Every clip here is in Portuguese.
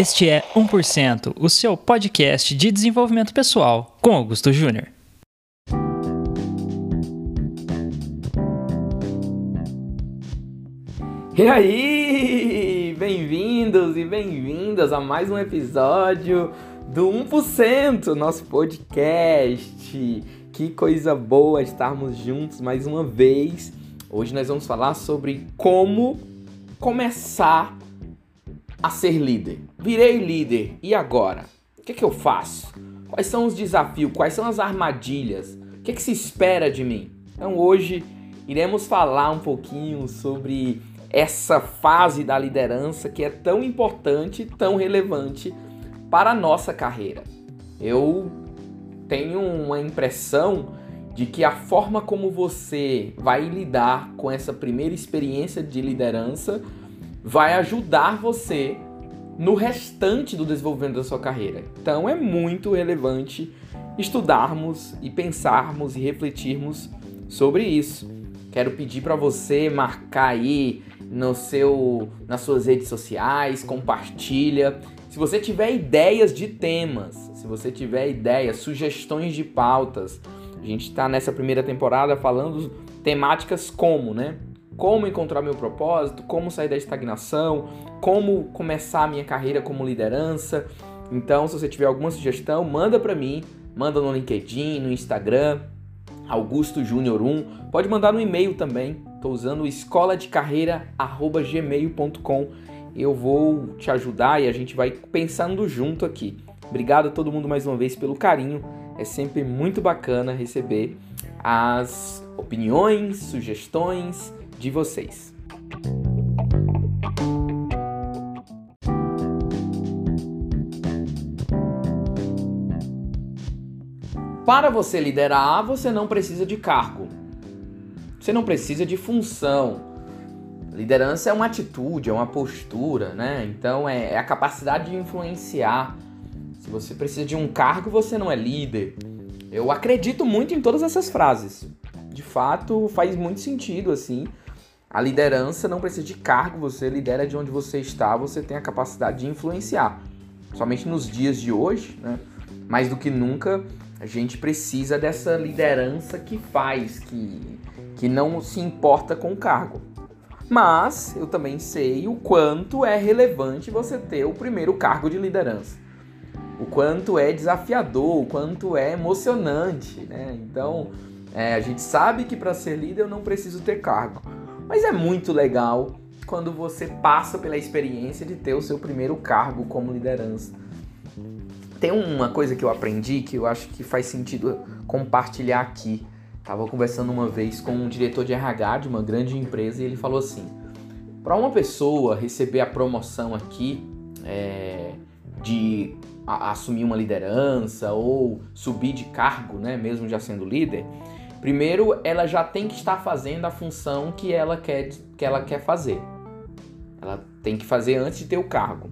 Este é 1%, o seu podcast de desenvolvimento pessoal, com Augusto Júnior. E aí, bem-vindos e bem-vindas a mais um episódio do 1%, nosso podcast. Que coisa boa estarmos juntos mais uma vez. Hoje nós vamos falar sobre como começar a ser líder. Virei líder, e agora? O que, é que eu faço? Quais são os desafios? Quais são as armadilhas? O que, é que se espera de mim? Então hoje iremos falar um pouquinho sobre essa fase da liderança que é tão importante, tão relevante para a nossa carreira. Eu tenho uma impressão de que a forma como você vai lidar com essa primeira experiência de liderança vai ajudar você no restante do desenvolvimento da sua carreira. Então é muito relevante estudarmos e pensarmos e refletirmos sobre isso. Quero pedir para você marcar aí no seu, nas suas redes sociais, compartilha. Se você tiver ideias de temas, se você tiver ideias, sugestões de pautas, a gente está nessa primeira temporada falando temáticas como, né? Como encontrar meu propósito, como sair da estagnação, como começar a minha carreira como liderança. Então, se você tiver alguma sugestão, manda para mim, manda no LinkedIn, no Instagram, Augusto Júnior 1. Pode mandar no e-mail também. Estou usando escola de carreira@gmail.com. Eu vou te ajudar e a gente vai pensando junto aqui. Obrigado a todo mundo mais uma vez pelo carinho é sempre muito bacana receber as opiniões, sugestões de vocês. Para você liderar, você não precisa de cargo. Você não precisa de função. Liderança é uma atitude, é uma postura, né? Então é, é a capacidade de influenciar se você precisa de um cargo, você não é líder. Eu acredito muito em todas essas frases. De fato, faz muito sentido assim. A liderança não precisa de cargo, você lidera de onde você está, você tem a capacidade de influenciar. Somente nos dias de hoje, né? Mais do que nunca, a gente precisa dessa liderança que faz, que, que não se importa com o cargo. Mas eu também sei o quanto é relevante você ter o primeiro cargo de liderança o quanto é desafiador, o quanto é emocionante, né? Então, é, a gente sabe que para ser líder eu não preciso ter cargo, mas é muito legal quando você passa pela experiência de ter o seu primeiro cargo como liderança. Tem uma coisa que eu aprendi que eu acho que faz sentido compartilhar aqui. Tava conversando uma vez com um diretor de RH de uma grande empresa e ele falou assim: para uma pessoa receber a promoção aqui é, de a, assumir uma liderança ou subir de cargo, né, mesmo já sendo líder, primeiro ela já tem que estar fazendo a função que ela quer, que ela quer fazer. Ela tem que fazer antes de ter o cargo.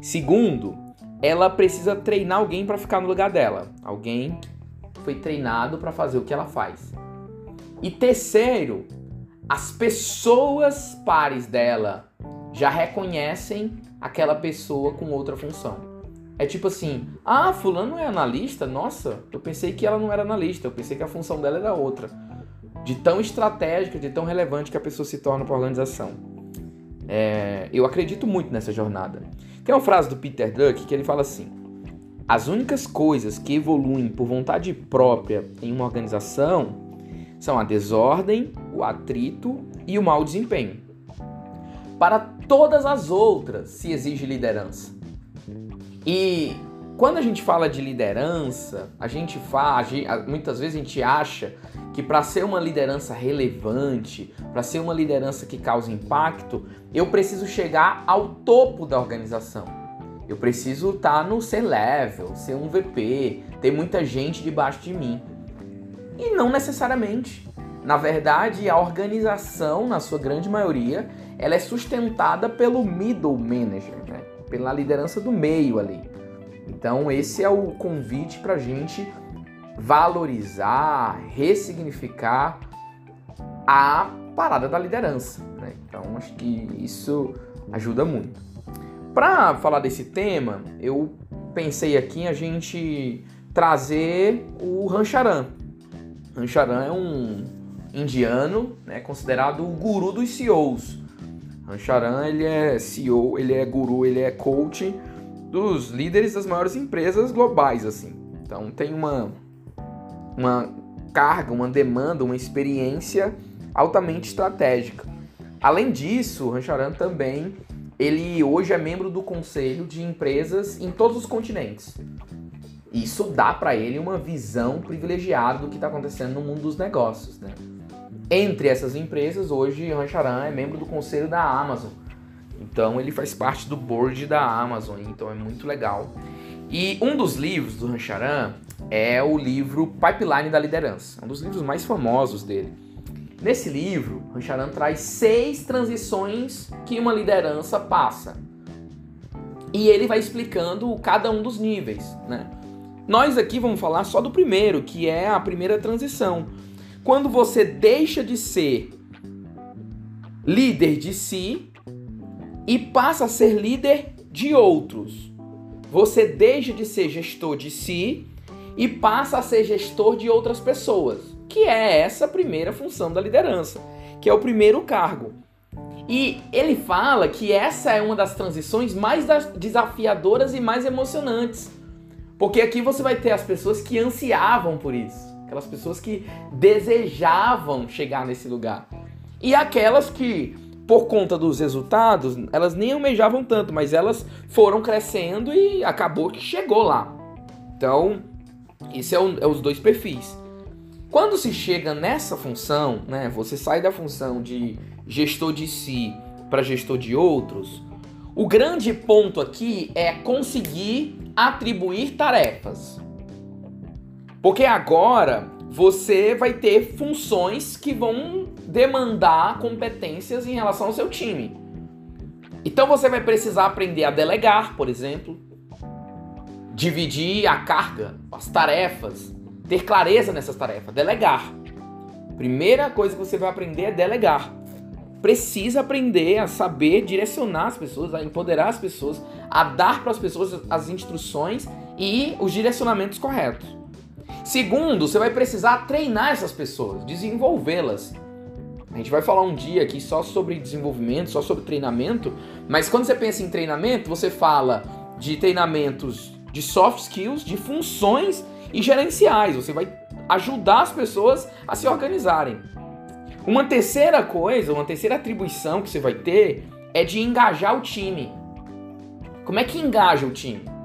Segundo, ela precisa treinar alguém para ficar no lugar dela. Alguém foi treinado para fazer o que ela faz. E terceiro, as pessoas pares dela já reconhecem aquela pessoa com outra função. É tipo assim, ah, fulano é analista? Nossa, eu pensei que ela não era analista, eu pensei que a função dela era outra. De tão estratégica, de tão relevante que a pessoa se torna para a organização. É, eu acredito muito nessa jornada. Tem uma frase do Peter Druck que ele fala assim: As únicas coisas que evoluem por vontade própria em uma organização são a desordem, o atrito e o mau desempenho. Para todas as outras se exige liderança. E quando a gente fala de liderança, a gente faz, muitas vezes a gente acha que para ser uma liderança relevante, para ser uma liderança que cause impacto, eu preciso chegar ao topo da organização. Eu preciso estar tá no C-level, ser um VP, ter muita gente debaixo de mim. E não necessariamente. Na verdade, a organização, na sua grande maioria, ela é sustentada pelo middle manager, né? Pela liderança do meio ali. Então, esse é o convite para a gente valorizar, ressignificar a parada da liderança. Né? Então, acho que isso ajuda muito. Para falar desse tema, eu pensei aqui em a gente trazer o Rancharan. Rancharan é um indiano, né, considerado o guru dos CEOs. Rancharan, ele é CEO, ele é guru, ele é coach dos líderes das maiores empresas globais, assim. Então tem uma, uma carga, uma demanda, uma experiência altamente estratégica. Além disso, Rancharan também, ele hoje é membro do conselho de empresas em todos os continentes. Isso dá para ele uma visão privilegiada do que está acontecendo no mundo dos negócios, né? Entre essas empresas, hoje Rancharan é membro do conselho da Amazon. Então ele faz parte do board da Amazon, então é muito legal. E um dos livros do Rancharan é o livro Pipeline da Liderança, um dos livros mais famosos dele. Nesse livro, Rancharan traz seis transições que uma liderança passa. E ele vai explicando cada um dos níveis, né? Nós aqui vamos falar só do primeiro, que é a primeira transição. Quando você deixa de ser líder de si e passa a ser líder de outros. Você deixa de ser gestor de si e passa a ser gestor de outras pessoas, que é essa primeira função da liderança, que é o primeiro cargo. E ele fala que essa é uma das transições mais desafiadoras e mais emocionantes. Porque aqui você vai ter as pessoas que ansiavam por isso, aquelas pessoas que desejavam chegar nesse lugar. E aquelas que, por conta dos resultados, elas nem almejavam tanto, mas elas foram crescendo e acabou que chegou lá. Então, esse é, o, é os dois perfis. Quando se chega nessa função, né, você sai da função de gestor de si para gestor de outros, o grande ponto aqui é conseguir atribuir tarefas. Porque agora você vai ter funções que vão demandar competências em relação ao seu time. Então você vai precisar aprender a delegar, por exemplo, dividir a carga, as tarefas, ter clareza nessas tarefas, delegar. Primeira coisa que você vai aprender é delegar. Precisa aprender a saber direcionar as pessoas, a empoderar as pessoas, a dar para as pessoas as instruções e os direcionamentos corretos. Segundo, você vai precisar treinar essas pessoas, desenvolvê-las. A gente vai falar um dia aqui só sobre desenvolvimento, só sobre treinamento, mas quando você pensa em treinamento, você fala de treinamentos de soft skills, de funções e gerenciais. Você vai ajudar as pessoas a se organizarem. Uma terceira coisa, uma terceira atribuição que você vai ter é de engajar o time. Como é que engaja o time?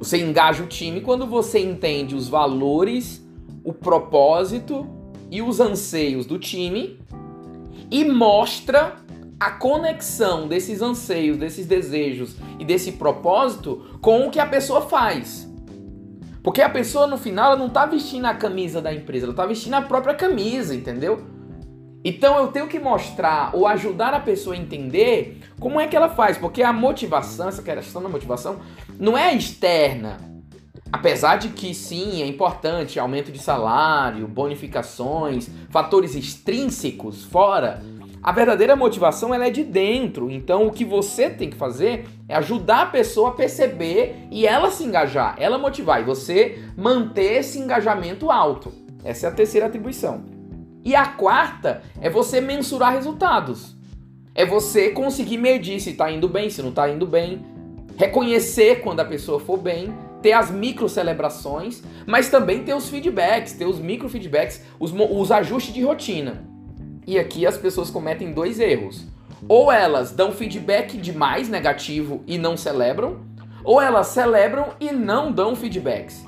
Você engaja o time quando você entende os valores, o propósito e os anseios do time e mostra a conexão desses anseios, desses desejos e desse propósito com o que a pessoa faz. Porque a pessoa no final ela não está vestindo a camisa da empresa, ela está vestindo a própria camisa, entendeu? Então eu tenho que mostrar ou ajudar a pessoa a entender como é que ela faz, porque a motivação, essa questão da motivação, não é externa. Apesar de que sim, é importante aumento de salário, bonificações, fatores extrínsecos fora, a verdadeira motivação ela é de dentro. Então o que você tem que fazer é ajudar a pessoa a perceber e ela se engajar, ela motivar e você manter esse engajamento alto. Essa é a terceira atribuição. E a quarta é você mensurar resultados. É você conseguir medir se está indo bem, se não está indo bem, reconhecer quando a pessoa for bem, ter as micro celebrações, mas também ter os feedbacks, ter os micro feedbacks, os, os ajustes de rotina. E aqui as pessoas cometem dois erros. Ou elas dão feedback demais negativo e não celebram, ou elas celebram e não dão feedbacks.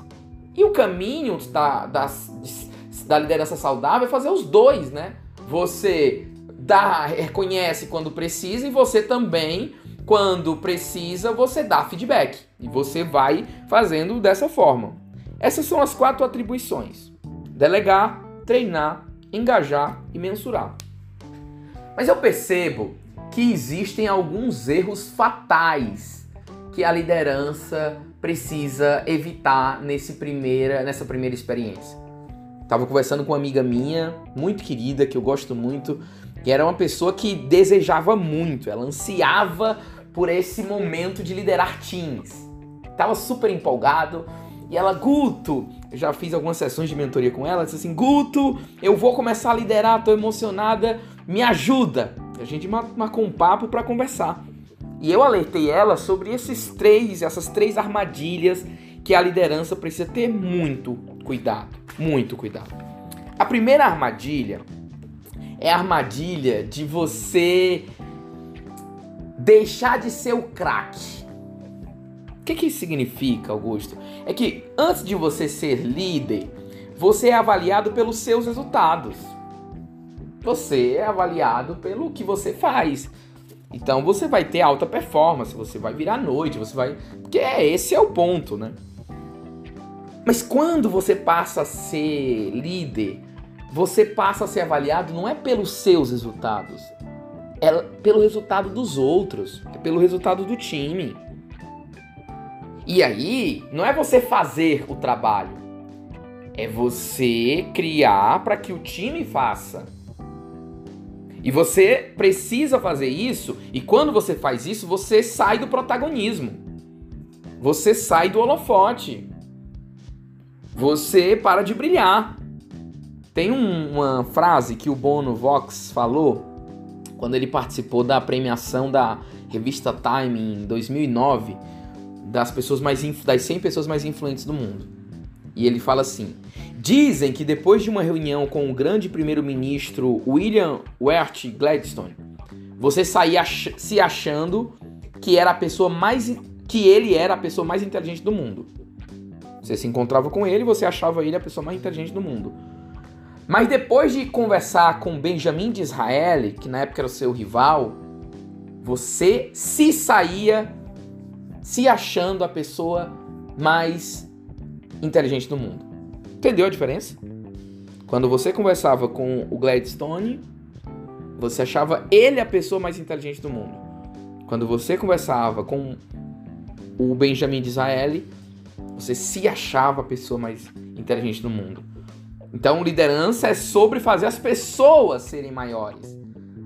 E o caminho da, da, da liderança saudável é fazer os dois, né? Você dá, reconhece quando precisa e você também, quando precisa, você dá feedback. E você vai fazendo dessa forma. Essas são as quatro atribuições: delegar, treinar, engajar e mensurar. Mas eu percebo que existem alguns erros fatais que a liderança precisa evitar nesse primeira, nessa primeira experiência. Estava conversando com uma amiga minha, muito querida, que eu gosto muito, que era uma pessoa que desejava muito, ela ansiava por esse momento de liderar times. Tava super empolgado e ela, Guto, eu já fiz algumas sessões de mentoria com ela, disse assim: Guto, eu vou começar a liderar, tô emocionada, me ajuda. A gente marcou um papo para conversar. E eu alertei ela sobre esses três, essas três armadilhas que a liderança precisa ter muito cuidado, muito cuidado. A primeira armadilha é a armadilha de você deixar de ser o craque. O que, que isso significa, Augusto? É que antes de você ser líder, você é avaliado pelos seus resultados. Você é avaliado pelo que você faz. Então você vai ter alta performance, você vai virar noite, você vai. Porque é, esse é o ponto, né? Mas quando você passa a ser líder, você passa a ser avaliado não é pelos seus resultados, é pelo resultado dos outros, é pelo resultado do time. E aí, não é você fazer o trabalho, é você criar para que o time faça. E você precisa fazer isso, e quando você faz isso, você sai do protagonismo. Você sai do holofote você para de brilhar. Tem um, uma frase que o Bono Vox falou quando ele participou da premiação da revista Time em 2009 das pessoas mais das 100 pessoas mais influentes do mundo. E ele fala assim: Dizem que depois de uma reunião com o grande primeiro-ministro William Wirt Gladstone, você saía ach se achando que era a pessoa mais que ele era a pessoa mais inteligente do mundo. Você se encontrava com ele e você achava ele a pessoa mais inteligente do mundo. Mas depois de conversar com Benjamin de Israel, que na época era o seu rival, você se saía se achando a pessoa mais inteligente do mundo. Entendeu a diferença? Quando você conversava com o Gladstone, você achava ele a pessoa mais inteligente do mundo. Quando você conversava com o Benjamin de Israel, você se achava a pessoa mais inteligente do mundo. Então, liderança é sobre fazer as pessoas serem maiores.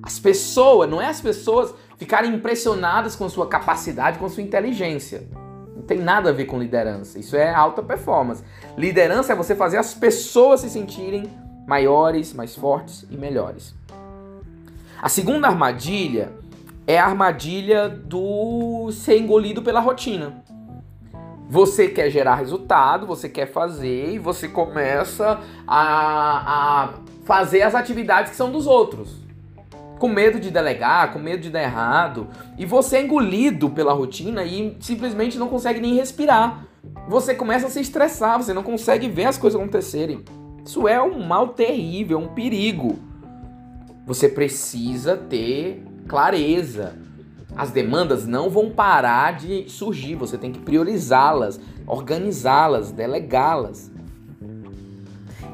As pessoas, não é as pessoas ficarem impressionadas com sua capacidade, com sua inteligência. Não tem nada a ver com liderança. Isso é alta performance. Liderança é você fazer as pessoas se sentirem maiores, mais fortes e melhores. A segunda armadilha é a armadilha do ser engolido pela rotina. Você quer gerar resultado, você quer fazer e você começa a, a fazer as atividades que são dos outros. Com medo de delegar, com medo de dar errado. E você é engolido pela rotina e simplesmente não consegue nem respirar. Você começa a se estressar, você não consegue ver as coisas acontecerem. Isso é um mal terrível, um perigo. Você precisa ter clareza as demandas não vão parar de surgir, você tem que priorizá-las, organizá-las, delegá-las.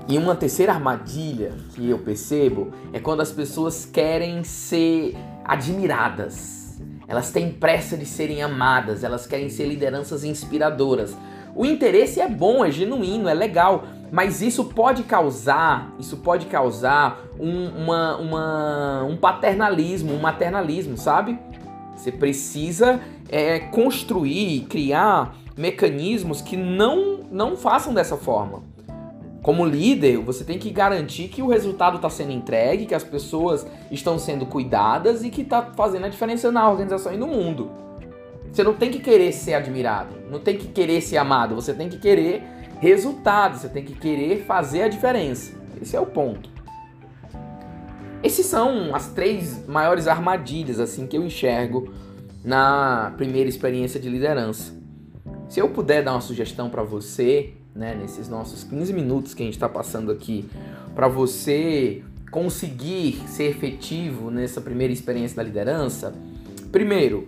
E uma terceira armadilha que eu percebo é quando as pessoas querem ser admiradas. Elas têm pressa de serem amadas, elas querem ser lideranças inspiradoras. O interesse é bom, é genuíno, é legal, mas isso pode causar, isso pode causar um, uma, uma, um paternalismo, um maternalismo, sabe? Você precisa é, construir, criar mecanismos que não, não façam dessa forma. Como líder, você tem que garantir que o resultado está sendo entregue, que as pessoas estão sendo cuidadas e que está fazendo a diferença na organização e no mundo. Você não tem que querer ser admirado, não tem que querer ser amado, você tem que querer resultado, você tem que querer fazer a diferença. Esse é o ponto. Esses são as três maiores armadilhas assim que eu enxergo na primeira experiência de liderança. Se eu puder dar uma sugestão para você, né, nesses nossos 15 minutos que a gente está passando aqui, para você conseguir ser efetivo nessa primeira experiência da liderança, primeiro,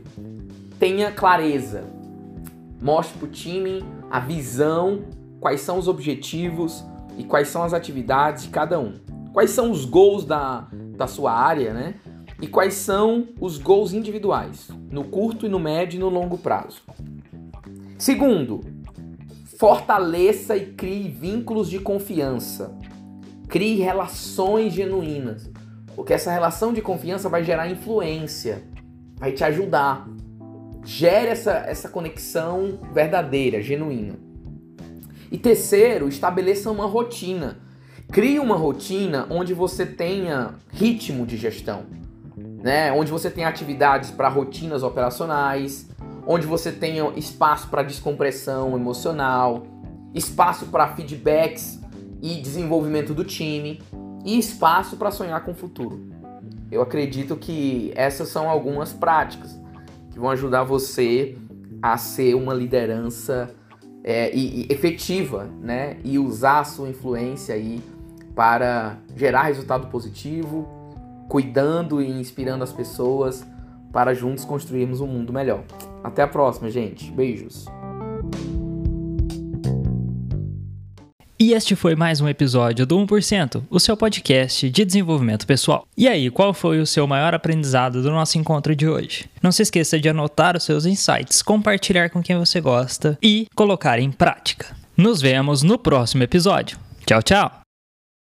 tenha clareza. Mostre para o time a visão, quais são os objetivos e quais são as atividades de cada um. Quais são os gols da, da sua área, né? E quais são os gols individuais, no curto e no médio e no longo prazo. Segundo, fortaleça e crie vínculos de confiança. Crie relações genuínas, porque essa relação de confiança vai gerar influência, vai te ajudar. Gere essa, essa conexão verdadeira, genuína. E terceiro, estabeleça uma rotina. Crie uma rotina onde você tenha ritmo de gestão, né? Onde você tenha atividades para rotinas operacionais, onde você tenha espaço para descompressão emocional, espaço para feedbacks e desenvolvimento do time e espaço para sonhar com o futuro. Eu acredito que essas são algumas práticas que vão ajudar você a ser uma liderança é, e, e efetiva, né? E usar a sua influência aí para gerar resultado positivo, cuidando e inspirando as pessoas para juntos construirmos um mundo melhor. Até a próxima, gente. Beijos. E este foi mais um episódio do 1%, o seu podcast de desenvolvimento pessoal. E aí, qual foi o seu maior aprendizado do nosso encontro de hoje? Não se esqueça de anotar os seus insights, compartilhar com quem você gosta e colocar em prática. Nos vemos no próximo episódio. Tchau, tchau!